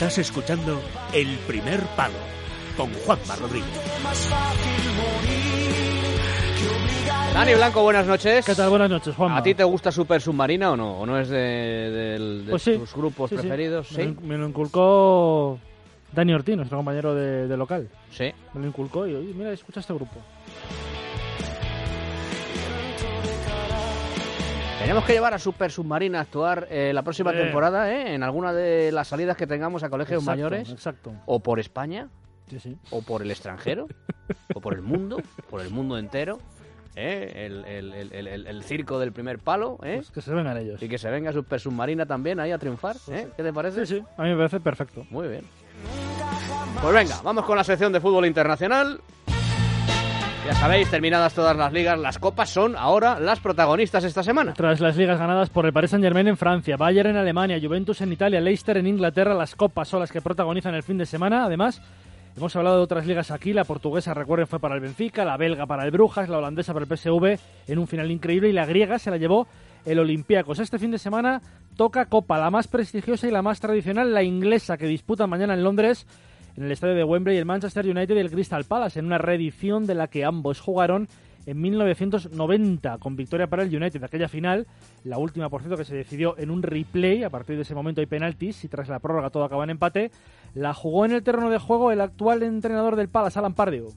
Estás escuchando El Primer Palo con Juanma Rodríguez. Dani Blanco, buenas noches. ¿Qué tal? Buenas noches, Juanma. ¿A ti te gusta Super Submarina o no? ¿O no es de, de- de Pues sí. tus grupos Sí, preferidos? Me, Sí. lo- me lo inculcó Dani Ortiz, nuestro compañero de, de local. Sí. Me lo inculcó y, oye, mira, escucha este grupo. Tenemos que llevar a Super Submarina a actuar eh, la próxima Eh. temporada, ¿eh? En alguna de las salidas que tengamos a colegios Exacto, mayores. Exacto. O por España, Sí, sí. o por el extranjero, o por el mundo, por el mundo entero. ¿eh? El, el- el- el- el- el circo del primer palo, ¿eh? Pues que se vengan ellos. Y que se venga Super Submarina también ahí a triunfar. ¿eh? ¿Qué te parece? Sí, sí. A mí me parece perfecto. Muy bien. Pues venga, vamos con la sección de fútbol internacional. Ya sabéis, terminadas todas las ligas, las copas son ahora las protagonistas esta semana. Tras las ligas ganadas por el Paris Saint-Germain en Francia, Bayern en Alemania, Juventus en Italia, Leicester en Inglaterra, las copas son las que protagonizan el fin de semana. Además, hemos hablado de otras ligas aquí. La portuguesa, recuerden, fue para el Benfica, la belga para el Brujas, la holandesa para el PSV en un final increíble y la griega se la llevó el Olympiacos. Este fin de semana toca copa, la más prestigiosa y la más tradicional, la inglesa, que disputa mañana en Londres en el estadio de Wembley el Manchester United y el Crystal Palace en una reedición de la que ambos jugaron en 1990 con victoria para el United. Aquella final, la última por cierto que se decidió en un replay, a partir de ese momento hay penaltis y tras la prórroga todo acaba en empate, la jugó en el terreno de juego el actual entrenador del Palace, Alan Pardew.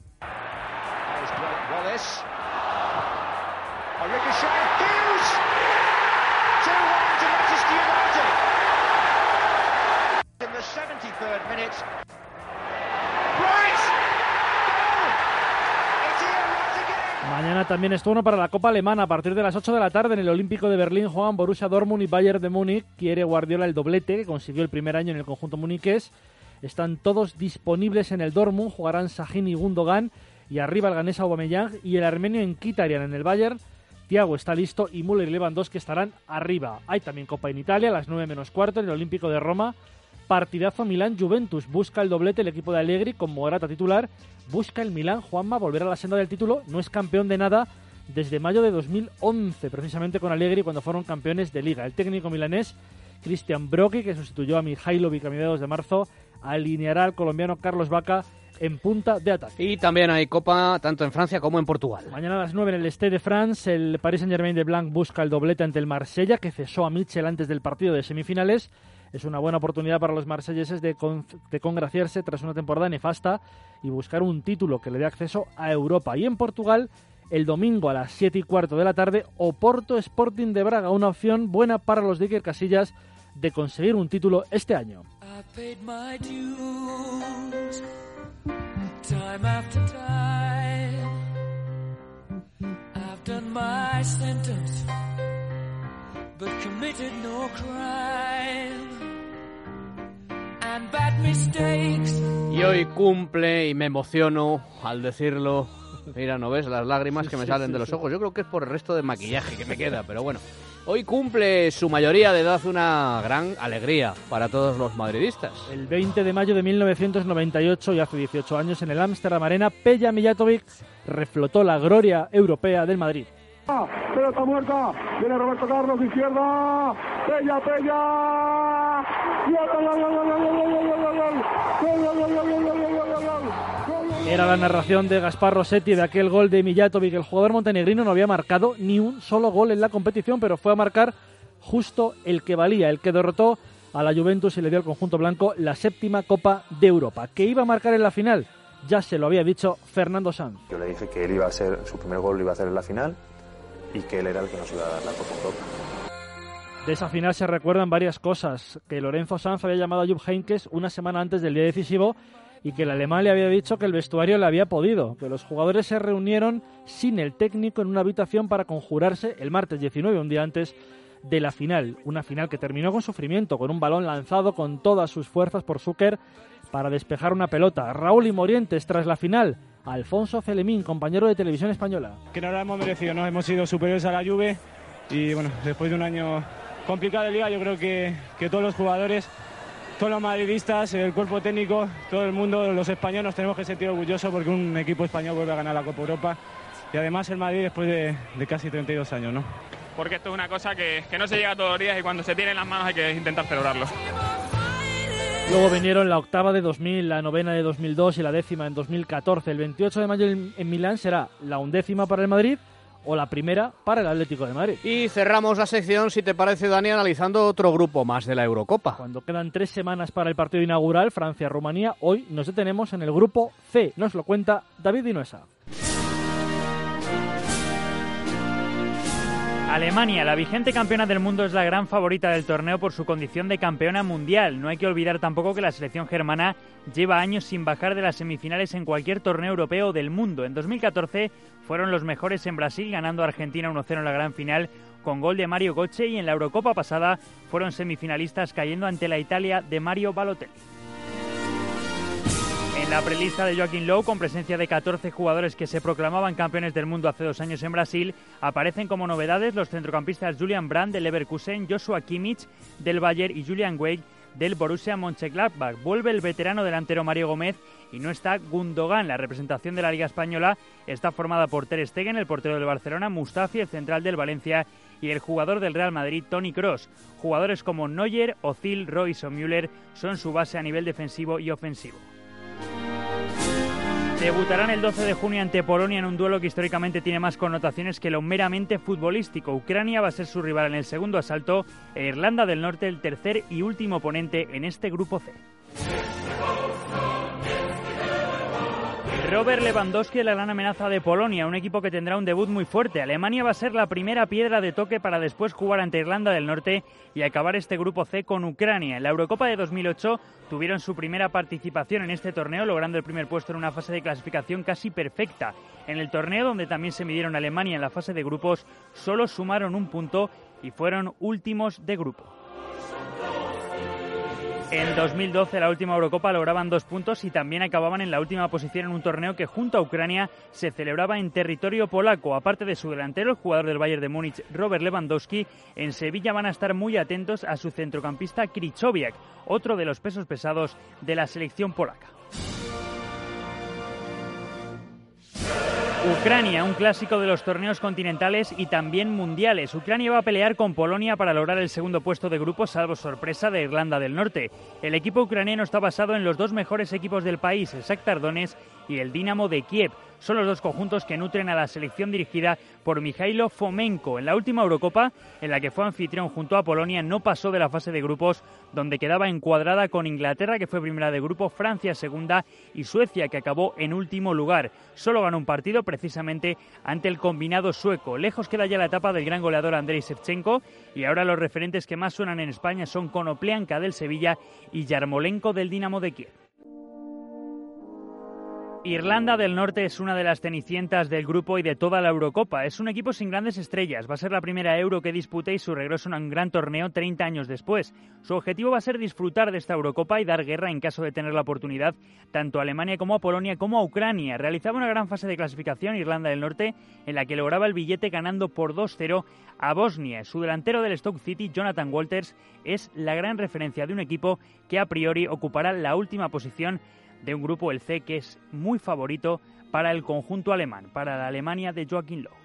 También es turno para la Copa Alemana. A partir de las 8 de la tarde en el Olímpico de Berlín juegan Borussia Dortmund y Bayern de Múnich. Quiere Guardiola el doblete que consiguió el primer año en el conjunto muniqués. Están todos disponibles en el Dortmund. Jugarán Sahin y Gundogan. Y arriba el ganés Aubameyang y el armenio en Kitarian en el Bayern. Thiago está listo y Müller y Lewandowski estarán arriba. Hay también Copa en Italia a las 9 menos cuarto en el Olímpico de Roma. Partidazo Milán-Juventus. Busca el doblete el equipo de Allegri con Morata titular. Busca el Milán, Juanma, volver a la senda del título. No es campeón de nada desde mayo de 2011, precisamente con Allegri cuando fueron campeones de liga. El técnico milanés, Christian Brocchi, que sustituyó a Mihailovic a mediados de marzo, alineará al colombiano Carlos Vaca en punta de ataque. Y también hay copa tanto en Francia como en Portugal. Mañana a las 9 en el Stade de France, el Paris Saint-Germain de Blanc busca el doblete ante el Marsella, que cesó a Mitchell antes del partido de semifinales. Es una buena oportunidad para los marselleses de, con- de congraciarse tras una temporada nefasta y buscar un título que le dé acceso a Europa. Y en Portugal, el domingo a las 7 y cuarto de la tarde, Oporto Sporting de Braga, una opción buena para los de Iker Casillas de conseguir un título este año. Y hoy cumple y me emociono al decirlo. Mira, ¿no ves las lágrimas que me Sí, salen sí, de los sí. ojos? Yo creo que es por el resto de maquillaje que me queda, pero bueno. Hoy cumple su mayoría de edad una gran alegría para todos los madridistas. El 20 de mayo de 1998, y hace 18 años, en el Amsterdam Arena, Peja Mijatovic reflotó la gloria europea del Madrid. Pelota muerta. Viene Roberto Carlos, izquierda. Pella, Pella. Era la narración de Gaspar Rossetti de aquel gol de Mijatovic. El jugador montenegrino no había marcado ni un solo gol en la competición, pero fue a marcar justo el que valía, el que derrotó a la Juventus y le dio al conjunto blanco la séptima Copa de Europa. ¿Que iba a marcar en la final? Ya se lo había dicho Fernando Sanz. Yo le dije que él iba a ser, su primer gol lo iba a hacer en la final y que él era el que nos iba a dar la Copa Europa. De esa final se recuerdan varias cosas. Que Lorenzo Sanz había llamado a Jupp Heynckes una semana antes del día decisivo y que el alemán le había dicho que el vestuario le había podido. Que los jugadores se reunieron sin el técnico en una habitación para conjurarse el martes 19, un día antes de la final. Una final que terminó con sufrimiento, con un balón lanzado con todas sus fuerzas por Zucker para despejar una pelota. Raúl y Morientes tras la final. Alfonso Celemín, compañero de televisión española. que no lo hemos merecido, ¿no? Hemos sido superiores a la Juve y bueno, después de un año complicado de liga, yo creo que, que todos los jugadores, todos los madridistas, el cuerpo técnico, todo el mundo, los españoles nos tenemos que sentir orgullosos porque un equipo español vuelve a ganar la Copa Europa y además el Madrid después de, de casi 32 años, ¿no? porque esto es una cosa que, que no se llega todos los días y cuando se tiene en las manos hay que intentar celebrarlo. Luego vinieron la octava de 2000, la novena de 2002 y la décima en 2014. El 28 de mayo en en Milán será la undécima para el Madrid o la primera para el Atlético de Madrid. Y cerramos la sección, si te parece, Dani, analizando otro grupo más de la Eurocopa. Cuando quedan tres semanas para el partido inaugural, Francia-Rumanía, hoy nos detenemos en el grupo C. Nos lo cuenta David Dinuesa. Alemania, la vigente campeona del mundo, es la gran favorita del torneo por su condición de campeona mundial. No hay que olvidar tampoco que la selección germana lleva años sin bajar de las semifinales en cualquier torneo europeo del mundo. En 2014 fueron los mejores en Brasil, ganando a Argentina 1-0 en la gran final con gol de Mario Götze y en la Eurocopa pasada fueron semifinalistas cayendo ante la Italia de Mario Balotelli. En la prelista de Joaquín Lowe, con presencia de 14 jugadores que se proclamaban campeones del mundo hace dos años en Brasil, aparecen como novedades los centrocampistas Julian Brandt del Leverkusen, Joshua Kimmich del Bayern y Julian Weig del Borussia Mönchengladbach. Vuelve el veterano delantero Mario Gómez y no está Gundogan. La representación de la Liga Española está formada por Ter Stegen, el portero del Barcelona, Mustafi, el central del Valencia y el jugador del Real Madrid, Tony Cross. Jugadores como Neuer, Ozil, Royce o Müller son su base a nivel defensivo y ofensivo. Debutarán el 12 de junio ante Polonia en un duelo que históricamente tiene más connotaciones que lo meramente futbolístico. Ucrania va a ser su rival en el segundo asalto e Irlanda del Norte el tercer y último oponente en este grupo C. Robert Lewandowski es la gran amenaza de Polonia, un equipo que tendrá un debut muy fuerte. Alemania va a ser la primera piedra de toque para después jugar ante Irlanda del Norte y acabar este grupo C con Ucrania. En la Eurocopa de 2008 tuvieron su primera participación en este torneo, logrando el primer puesto en una fase de clasificación casi perfecta. En el torneo, donde también se midieron Alemania en la fase de grupos, solo sumaron un punto y fueron últimos de grupo. En 2012, la última Eurocopa, lograban dos puntos y también acababan en la última posición en un torneo que junto a Ucrania se celebraba en territorio polaco. Aparte de su delantero, el jugador del Bayern de Múnich, Robert Lewandowski, en Sevilla van a estar muy atentos a su centrocampista Krychowiak, otro de los pesos pesados de la selección polaca. Ucrania, un clásico de los torneos continentales y también mundiales. Ucrania va a pelear con Polonia para lograr el segundo puesto de grupo, salvo sorpresa de Irlanda del Norte. El equipo ucraniano está basado en los dos mejores equipos del país, el Shakhtar Donetsk y el Dinamo de Kiev. Son los dos conjuntos que nutren a la selección dirigida por Mikhailo Fomenko. En la última Eurocopa, en la que fue anfitrión junto a Polonia, no pasó de la fase de grupos, donde quedaba encuadrada con Inglaterra, que fue primera de grupo, Francia segunda y Suecia, que acabó en último lugar. Solo ganó un partido precisamente ante el combinado sueco. Lejos queda ya la etapa del gran goleador Andrei Shevchenko y ahora los referentes que más suenan en España son Konoplianka del Sevilla y Yarmolenko del Dinamo de Kiev. Irlanda del Norte es una de las cenicientas del grupo y de toda la Eurocopa. Es un equipo sin grandes estrellas. Va a ser la primera Euro que dispute y su regreso a un gran torneo 30 años después. Su objetivo va a ser disfrutar de esta Eurocopa y dar guerra en caso de tener la oportunidad tanto a Alemania como a Polonia como a Ucrania. Realizaba una gran fase de clasificación Irlanda del Norte en la que lograba el billete ganando por 2-0 a Bosnia. Su delantero del Stoke City, Jonathan Walters, es la gran referencia de un equipo que a priori ocupará la última posición de un grupo, el C, que es muy favorito para el conjunto alemán, para la Alemania de Joaquín Lowe.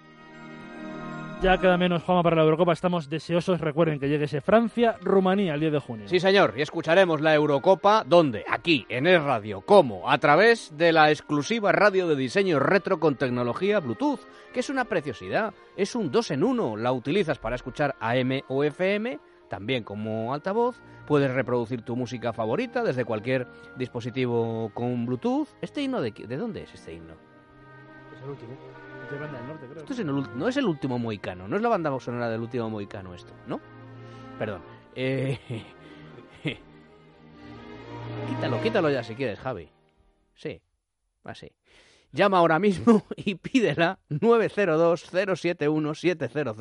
Ya queda menos Juanma para la Eurocopa. Estamos deseosos, recuerden que llegue ese Francia-Rumanía el 10 de junio. Sí, señor, y escucharemos la Eurocopa, ¿dónde? Aquí, en el radio. ¿Cómo? A través de la exclusiva radio de diseño retro con tecnología Bluetooth, que es una preciosidad. Es un 2 en 1. La utilizas para escuchar AM o FM, también como altavoz. Puedes reproducir tu música favorita desde cualquier dispositivo con Bluetooth. ¿Este himno de, de dónde es este himno? Es el último. De Irlanda del Norte, creo. Esto es en el ult- no es el último Moicano, no es la banda sonora del último Moicano esto, ¿no? Perdón. Eh, quítalo, quítalo ya si quieres, Javi. Sí, así. Llama ahora mismo y pídela 902 071 700